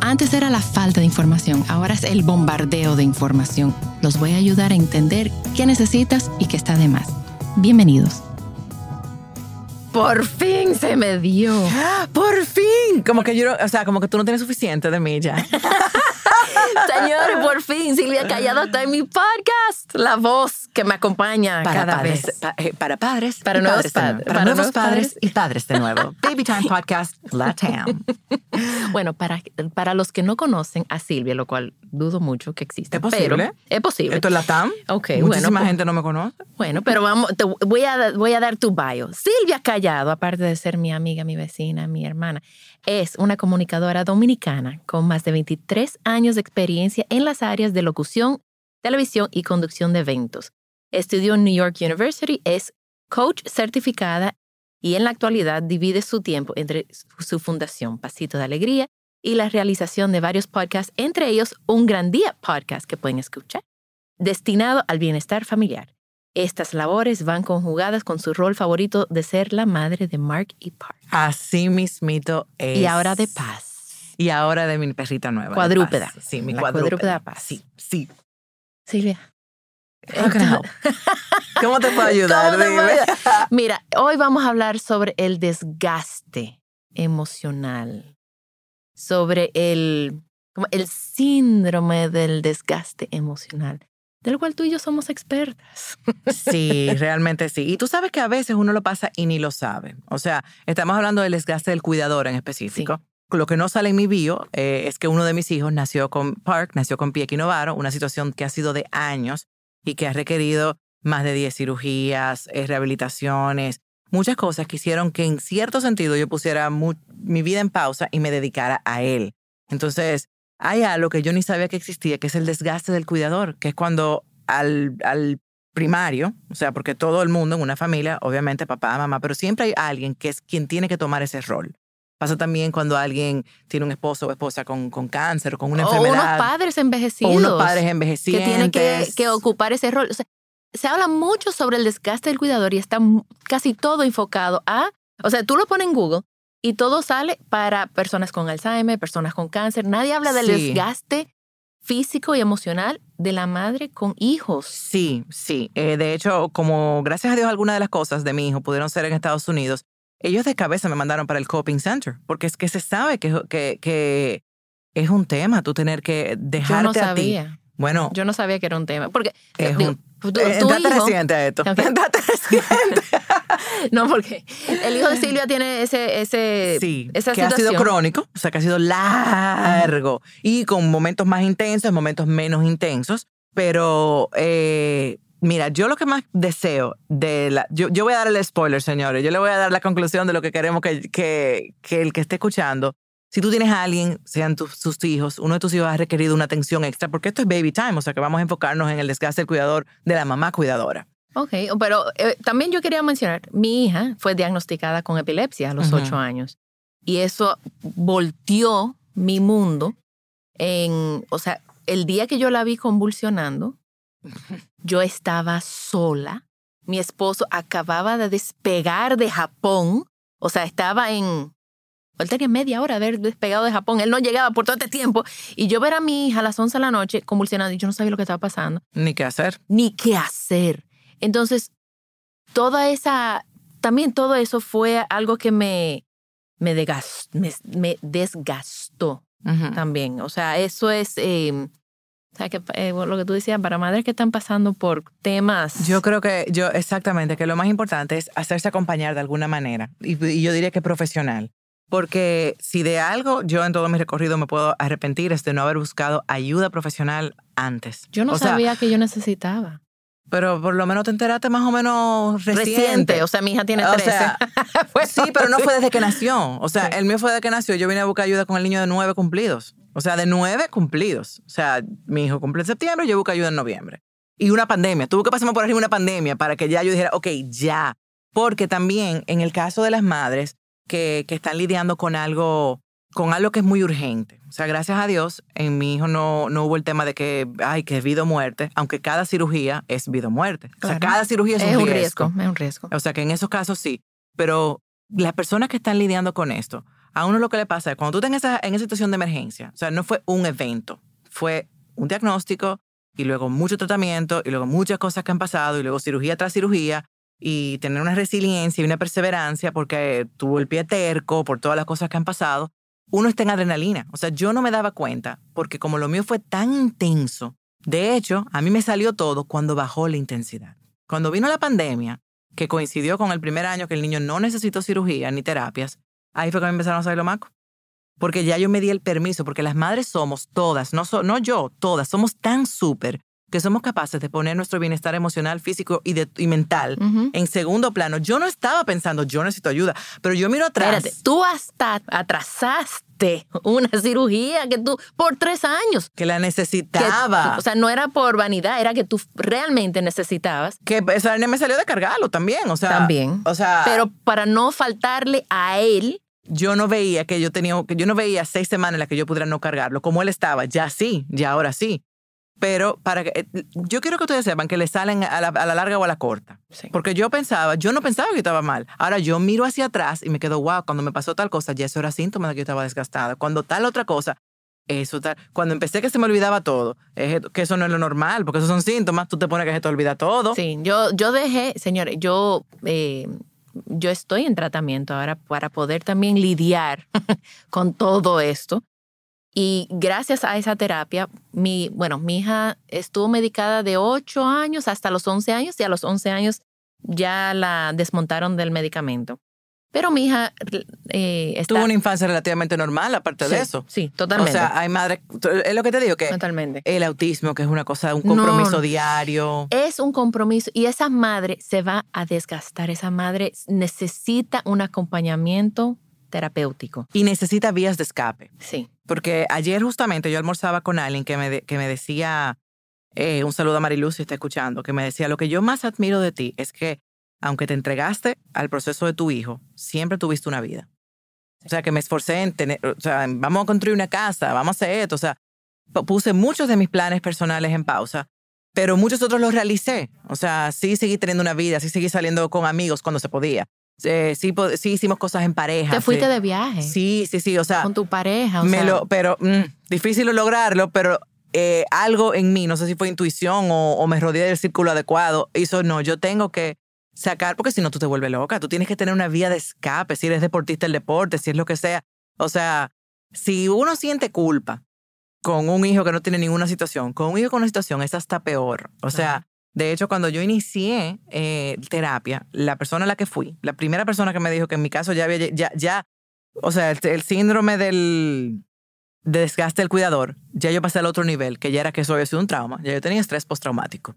Antes era la falta de información, ahora es el bombardeo de información. Los voy a ayudar a entender qué necesitas y qué está de más. Bienvenidos. Por fin se me dio. Por fin. Como que yo, o sea, como que tú no tienes suficiente de mí ya. Señores, por fin Silvia Callado está en mi podcast. La voz que me acompaña para cada padres, vez. pa- eh, para padres, Para nuevos padres para, Para nuevos nuevos padres padres. y padres de nuevo. Baby Time Podcast Latam. Bueno, para, para los que no conocen a Silvia, lo cual dudo mucho que exista. ¿Es posible? Pero es posible. Esto es Latam. Ok, Muchísima bueno, pues- gente no me conoce. Bueno, pero vamos, te voy a, voy a dar tu bio. Silvia Callado, aparte de ser mi amiga, mi vecina, mi hermana, es una comunicadora dominicana con más de 23 años de experiencia en las áreas de locución, televisión y conducción de eventos. Estudió en New York University, es coach certificada y en la actualidad divide su tiempo entre su fundación Pasito de Alegría y la realización de varios podcasts, entre ellos Un Gran Día podcast que pueden escuchar, destinado al bienestar familiar. Estas labores van conjugadas con su rol favorito de ser la madre de Mark y Park. Así mismito es. Y ahora de paz. Y ahora de mi perrita nueva. Cuadrúpeda. Sí, mi La cuadrúpeda. cuadrúpeda Paz. Sí, sí. Silvia. Help? ¿Cómo te puedo ayudar? ¿Cómo te puedo ayudar? Mira, hoy vamos a hablar sobre el desgaste emocional, sobre el, como el síndrome del desgaste emocional, del cual tú y yo somos expertas. Sí, realmente sí. Y tú sabes que a veces uno lo pasa y ni lo sabe. O sea, estamos hablando del desgaste del cuidador en específico. Lo que no sale en mi bio eh, es que uno de mis hijos nació con Park, nació con pie equinovaro, una situación que ha sido de años y que ha requerido más de 10 cirugías, eh, rehabilitaciones, muchas cosas que hicieron que en cierto sentido yo pusiera mi vida en pausa y me dedicara a él. Entonces, hay algo que yo ni sabía que existía, que es el desgaste del cuidador, que es cuando al, al primario, o sea, porque todo el mundo en una familia, obviamente papá, mamá, pero siempre hay alguien que es quien tiene que tomar ese rol. Pasa también cuando alguien tiene un esposo o esposa con, con cáncer o con una o enfermedad. unos padres envejecidos. o unos padres que envejecientes. tienen que, que ocupar ese rol. O sea, se habla mucho sobre el desgaste del cuidador y está casi todo enfocado a, o sea, tú lo pones en Google y todo sale para personas con Alzheimer, personas con cáncer. Nadie habla del Sí. desgaste físico y emocional de la madre con hijos. Sí, sí. Eh, de hecho, como gracias a Dios algunas de las cosas de mi hijo pudieron ser en Estados Unidos, ellos de cabeza me mandaron para el Coping Center, porque es que se sabe que, que, que es un tema tú tener que Yo dejarte no a ti. sabía. Bueno, Yo no sabía que era un tema. Porque Es digo, un- tu, tu eh, hijo- reciente a esto. Reciente. No, porque el hijo de Silvia tiene ese, ese, sí, esa que ha sido crónico, o sea, que ha sido largo y con momentos más intensos, momentos menos intensos, pero eh, mira, yo lo que más deseo de la... Yo, yo voy a dar el spoiler, señores, yo le voy a dar la conclusión de lo que queremos que, que, que el que esté escuchando, si tú tienes a alguien, sean tus, tus hijos, uno de tus hijos ha requerido una atención extra, porque esto es baby time, o sea que vamos a enfocarnos en el desgaste del cuidador de la mamá cuidadora. Ok, pero eh, también yo quería mencionar, mi hija fue diagnosticada con epilepsia a los ocho años y eso volteó mi mundo en, o sea, el día que yo la vi convulsionando, yo estaba sola, mi esposo acababa de despegar de Japón, o sea, estaba en, él tenía media hora de haber despegado de Japón, él no llegaba por todo este tiempo y yo ver a mi hija a las 11 de la noche convulsionando y yo no sabía lo que estaba pasando Ni qué hacer. ni qué hacer. Entonces, toda esa, también todo eso fue algo que me, me, degas- me, me desgastó también. O sea, eso es, eh, O sea, que eh, lo que tú decías, para madres que están pasando por temas. Yo creo que, yo, exactamente, que lo más importante es hacerse acompañar de alguna manera. Y, y yo diría que profesional. Porque si de algo yo en todo mi recorrido me puedo arrepentir es de no haber buscado ayuda profesional antes. Yo no O sea, sabía que yo necesitaba. pero por lo menos te enteraste más o menos reciente. Reciente, o sea, mi hija tiene O 13. sea, Pues sí, pero no fue desde que nació. O sea, Sí. el mío fue desde que nació. Yo vine a buscar ayuda con el niño de nueve cumplidos. O sea, de nueve cumplidos. O sea, mi hijo cumple en septiembre, yo busco ayuda en noviembre. Y una pandemia. Tuvo que pasarme por arriba una pandemia para que ya yo dijera, ok, ya. Porque también en el caso de las madres que, que están lidiando con algo, con algo que es muy urgente. O sea, gracias a Dios, en mi hijo no, no hubo el tema de que, ay, que es vida o muerte, aunque cada cirugía es vida o muerte. O sea, Claro. cada cirugía es, un riesgo. riesgo, es un riesgo. O sea que en esos casos sí. Pero las personas que están lidiando con esto, a uno lo que le pasa es cuando tú estás en esa, en esa situación de emergencia, o sea, no fue un evento, fue un diagnóstico y luego mucho tratamiento y luego muchas cosas que han pasado y luego cirugía tras cirugía y tener una resiliencia y una perseverancia porque tuvo el pie terco por todas las cosas que han pasado, uno está en adrenalina. O sea, yo no me daba cuenta porque como lo mío fue tan intenso, de hecho, a mí me salió todo cuando bajó la intensidad. Cuando vino la pandemia, que coincidió con el primer año que el niño no necesitó cirugía ni terapias, ahí fue que me empezaron a salir los macos. Porque ya yo me di el permiso, porque las madres somos todas, no, so- no yo, todas, somos tan súper que somos capaces de poner nuestro bienestar emocional, físico y, de- y mental Ujú. en segundo plano. Yo no estaba pensando, yo necesito ayuda, pero yo miro atrás. Espérate, tú hasta atrasaste una cirugía que tú por tres años. Que la que- necesitaba. o sea, no era por vanidad, era que tú realmente necesitabas. que esa me salió de cargarlo también. O sea, También. O sea, Pero para no faltarle a él, yo no veía que yo tenía, que yo no veía seis semanas en las que yo pudiera no cargarlo. Como él estaba, ya sí, ya ahora sí. Pero para que, eh, yo quiero que ustedes sepan que le salen a la, a la larga o a la corta. Sí. Porque yo pensaba, yo no pensaba que yo estaba mal. Ahora yo miro hacia atrás y me quedo, wow, cuando me pasó tal cosa, ya eso era síntoma de que yo estaba desgastada. Cuando tal otra cosa, eso tal. Cuando empecé que se me olvidaba todo, es que eso no es lo normal, porque esos son síntomas, tú te pones que se te olvida todo. sí, yo, yo dejé, señores, yo, eh, yo estoy en tratamiento ahora para poder también lidiar con todo esto. Y gracias a esa terapia, mi, bueno, mi hija estuvo medicada de 8 años hasta los 11 años y a los 11 años ya la desmontaron del medicamento. Pero mi hija eh, está... Tuvo una infancia relativamente normal, aparte sí, de eso. Sí, totalmente. O sea, hay madres, es lo que te digo, que totalmente. el autismo, que es una cosa, un compromiso no. diario. Es un compromiso y esa madre se va a desgastar. Esa madre necesita un acompañamiento terapéutico. Y necesita vías de escape. Sí. Porque ayer justamente yo almorzaba con alguien que me, de- que me decía, eh, un saludo a Mariluz si está escuchando, que me decía, lo que yo más admiro de ti es que aunque te entregaste al proceso de tu hijo, siempre tuviste una vida. O sea, que me esforcé en tener, o sea, vamos a construir una casa, vamos a hacer esto, o sea, pu- puse muchos de mis planes personales en pausa, pero muchos otros los realicé. O sea, sí seguí teniendo una vida, sí seguí saliendo con amigos cuando se podía. Eh, sí, sí hicimos cosas en pareja. Te fuiste sí. de viaje Sí, sí, sí, o sea, con tu pareja. o me sea, lo, pero mm, difícil lograrlo, pero eh, algo en mí, no sé si fue intuición o, o me rodeé del círculo adecuado, hizo no, yo tengo que sacar, porque si no tú te vuelves loca, tú tienes que tener una vía de escape, si eres deportista el deporte, si es lo que sea. O sea, si uno siente culpa con un hijo que no tiene ninguna situación, con un hijo con una situación es hasta peor. O sea, de hecho, cuando yo inicié eh, terapia, la persona a la que fui, la primera persona que me dijo que en mi caso ya había, ya, ya o sea, el, el síndrome del de desgaste del cuidador, ya yo pasé al otro nivel, que ya era que eso había sido un trauma. Ya yo tenía estrés postraumático.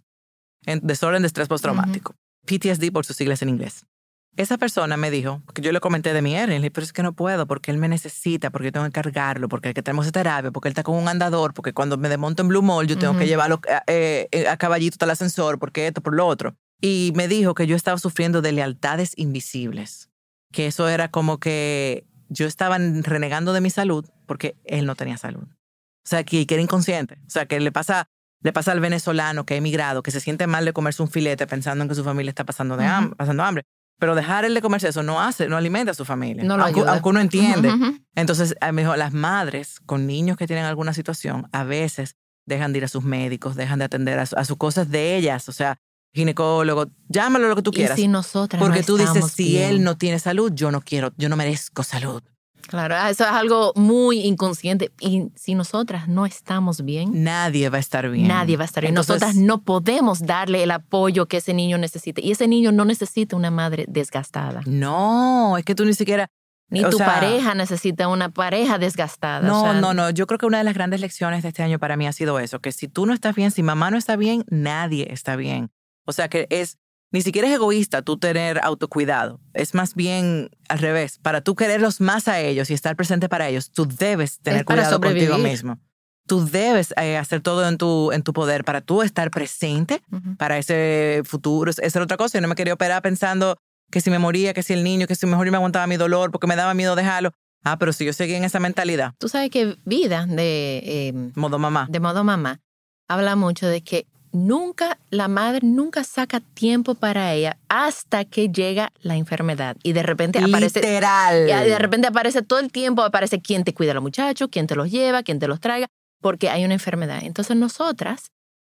En- Desorden de estrés postraumático. PTSD por sus siglas en inglés. Esa persona me dijo, que yo le comenté de mi Eren, le dije, pero es que no puedo, porque él me necesita, porque yo tengo que cargarlo, porque hay que tenemos terapia, porque él está con un andador, porque cuando me desmonto en Blue Mall yo tengo que llevarlo eh, eh, a caballito hasta el ascensor, porque esto, por lo otro. Y me dijo que yo estaba sufriendo de lealtades invisibles, que eso era como que yo estaba renegando de mi salud porque él no tenía salud. O sea, que, que era inconsciente. O sea, que le pasa, le pasa al venezolano que ha emigrado, que se siente mal de comerse un filete pensando en que su familia está pasando, de ham- Ujú. pasando hambre. Pero dejar él de comerse eso no hace, no alimenta a su familia. No lo aunque, ayuda. aunque uno entiende. Entonces, a mejor las madres con niños que tienen alguna situación, a veces dejan de ir a sus médicos, dejan de atender a, su- a sus cosas de ellas, o sea, ginecólogo, llámalo lo que tú Y quieras. si nosotras porque no tú dices, si bien, él no tiene salud, yo no quiero, yo no merezco salud. Claro, ah, eso es algo muy inconsciente. Y si nosotras no estamos bien, Nadie va a estar bien. nadie va a estar bien. Entonces, nosotras no podemos darle el apoyo que ese niño necesita. Y ese niño no necesita una madre desgastada. No, es que tú ni siquiera... Ni tu sea, pareja necesita una pareja desgastada. No, O sea, no, no. Yo creo que una de las grandes lecciones de este año para mí ha sido eso, que si tú no estás bien, si mamá no está bien, nadie está bien. O sea que es, ni siquiera es egoísta tú tener autocuidado. Es más bien al revés. Para tú quererlos más a ellos y estar presente para elos, tú debes tener para cuidado contigo sobrevivir. mismo. Tú debes eh, hacer todo en tu, en tu poder para tú estar presente para ese futuro. Esa era otra cosa. Yo no me quería operar pensando que si me moría, que si el niño, que si mejor yo me aguantaba mi dolor porque me daba miedo dejarlo. Ah, pero si yo seguía en esa mentalidad, Tú sabes que vida de, eh, modo mamá. de modo mamá habla mucho de que nunca, la madre nunca saca tiempo para ella hasta que llega la enfermedad. Y de repente aparece... Literal. Y de repente aparece todo el tiempo, aparece quién te cuida a los muchachos, quién te los lleva, quién te los traiga, porque hay una enfermedad. Entonces nosotras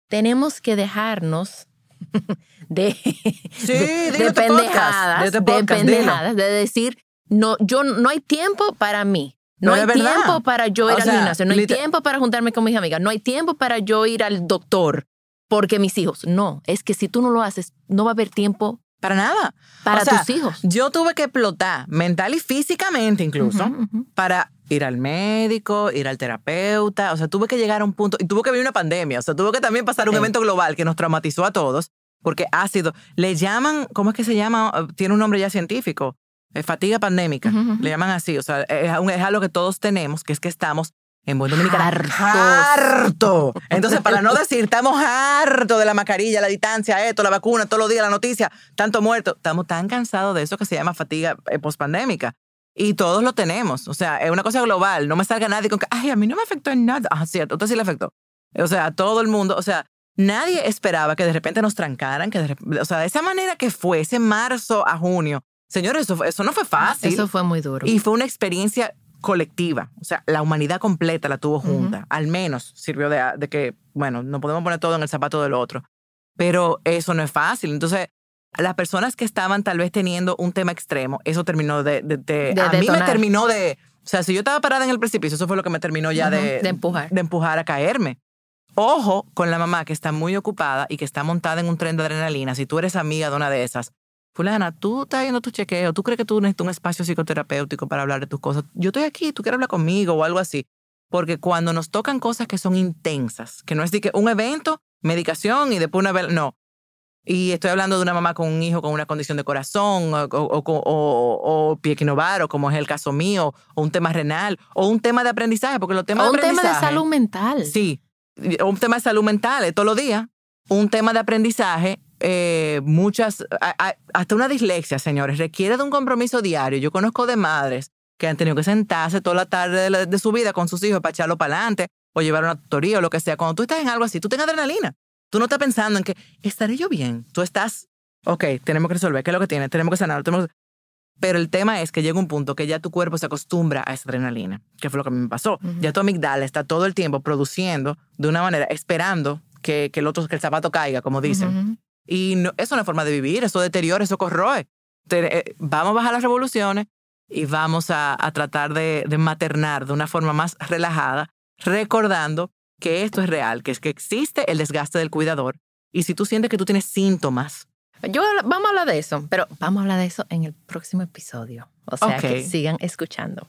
tenemos que dejarnos de, Sí, de, de pendejadas, de de podcast, dilo. pendejadas, de decir, no, yo no hay tiempo para mí. No, No, hay tiempo para yo O ir al sea, gimnasio, no hay tiempo para juntarme con mis amigas, no hay tiempo para yo ir al doctor porque mis hijos. No, es que si tú no lo haces, no va a haber tiempo Para nada. para O sea, tus hijos. Yo tuve que explotar, mental y físicamente incluso, para ir al médico, ir al terapeuta. O sea, tuve que llegar a un punto, y tuvo que venir una pandemia. O sea, tuvo que también pasar un Sí. evento global que nos traumatizó a todos, porque ha sido, le llaman, ¿cómo es que se llama? Eh, Tiene un nombre ya científico. eh, fatiga pandémica. Le llaman así. O sea, es algo que todos tenemos, que es que estamos en buen dominicano. Harto. Entonces, para no decir, estamos hartos de la mascarilla, la distancia, esto, la vacuna, todos los días, la noticia, tanto muerto. Estamos tan cansados de eso que se llama fatiga eh, pospandémica. Y todos lo tenemos. O sea, es una cosa global. No me salga nadie con que, ay, a mí no me afectó en nada. Ah, cierto, a usted sí le afectó. O sea, a todo el mundo. O sea, nadie esperaba que de repente nos trancaran, que de o sea, de esa manera que fue, ese marzo a junio. Señores, eso, eso no fue fácil. Eso fue muy duro. Y fue una experiencia colectiva. O sea, la humanidad completa la tuvo junta. Al menos sirvió de, de que, bueno, no podemos poner todo en el zapato del otro. Pero eso no es fácil. Entonces, las personas que estaban tal vez teniendo un tema extremo, eso terminó de... de- de- a mí me detonar. terminó de... O sea, si yo estaba parada en el precipicio, eso fue lo que me terminó ya Ujú, de, de empujar. de empujar a caerme. Ojo con la mamá que está muy ocupada y que está montada en un tren de adrenalina. Si tú eres amiga de una de esas, fulana, tú estás yendo tu chequeo, tú crees que tú necesitas un espacio psicoterapéutico para hablar de tus cosas. Yo estoy aquí, tú quieres hablar conmigo o algo así. Porque cuando nos tocan cosas que son intensas, que no es de que un evento, medicación y después una... vel- No. Y estoy hablando de una mamá con un hijo con una condición de corazón o, o, o, o, pie como es el caso mío, o un tema renal, o un tema de aprendizaje, porque los temas O un de tema de aprendizaje... salud mental. Sí, un tema de salud mental todos los días, un tema de aprendizaje, eh, muchas, a- a- hasta una dislexia, señores, requiere de un compromiso diario. Yo conozco de madres que han tenido que sentarse toda la tarde de, la- de su vida con sus hijos para echarlo para adelante o llevar una tutoría o lo que sea. Cuando tú estás en algo así, tú tienes adrenalina. Tú no estás pensando en que, ¿estaré yo bien? Tú estás, ok, tenemos que resolver, ¿qué es lo que tiene? Tenemos que sanar, tenemos que- Pero el tema es que llega un punto que ya tu cuerpo se acostumbra a esa adrenalina, que fue lo que a mí me pasó. Ujú. Ya tu amigdala está todo el tiempo produciendo de una manera, esperando que, que el otro, que el zapato caiga, como dicen. Y no, eso no es forma de vivir, eso deteriora, eso corroe. Eh, vamos a bajar las revoluciones y vamos a, a tratar de, de maternar de una forma más relajada, recordando que esto es real, que es que existe el desgaste del cuidador. Y si tú sientes que tú tienes síntomas, Yo, vamos a hablar de eso, pero vamos a hablar de eso en el próximo episodio. O sea, que Ok. sigan escuchando.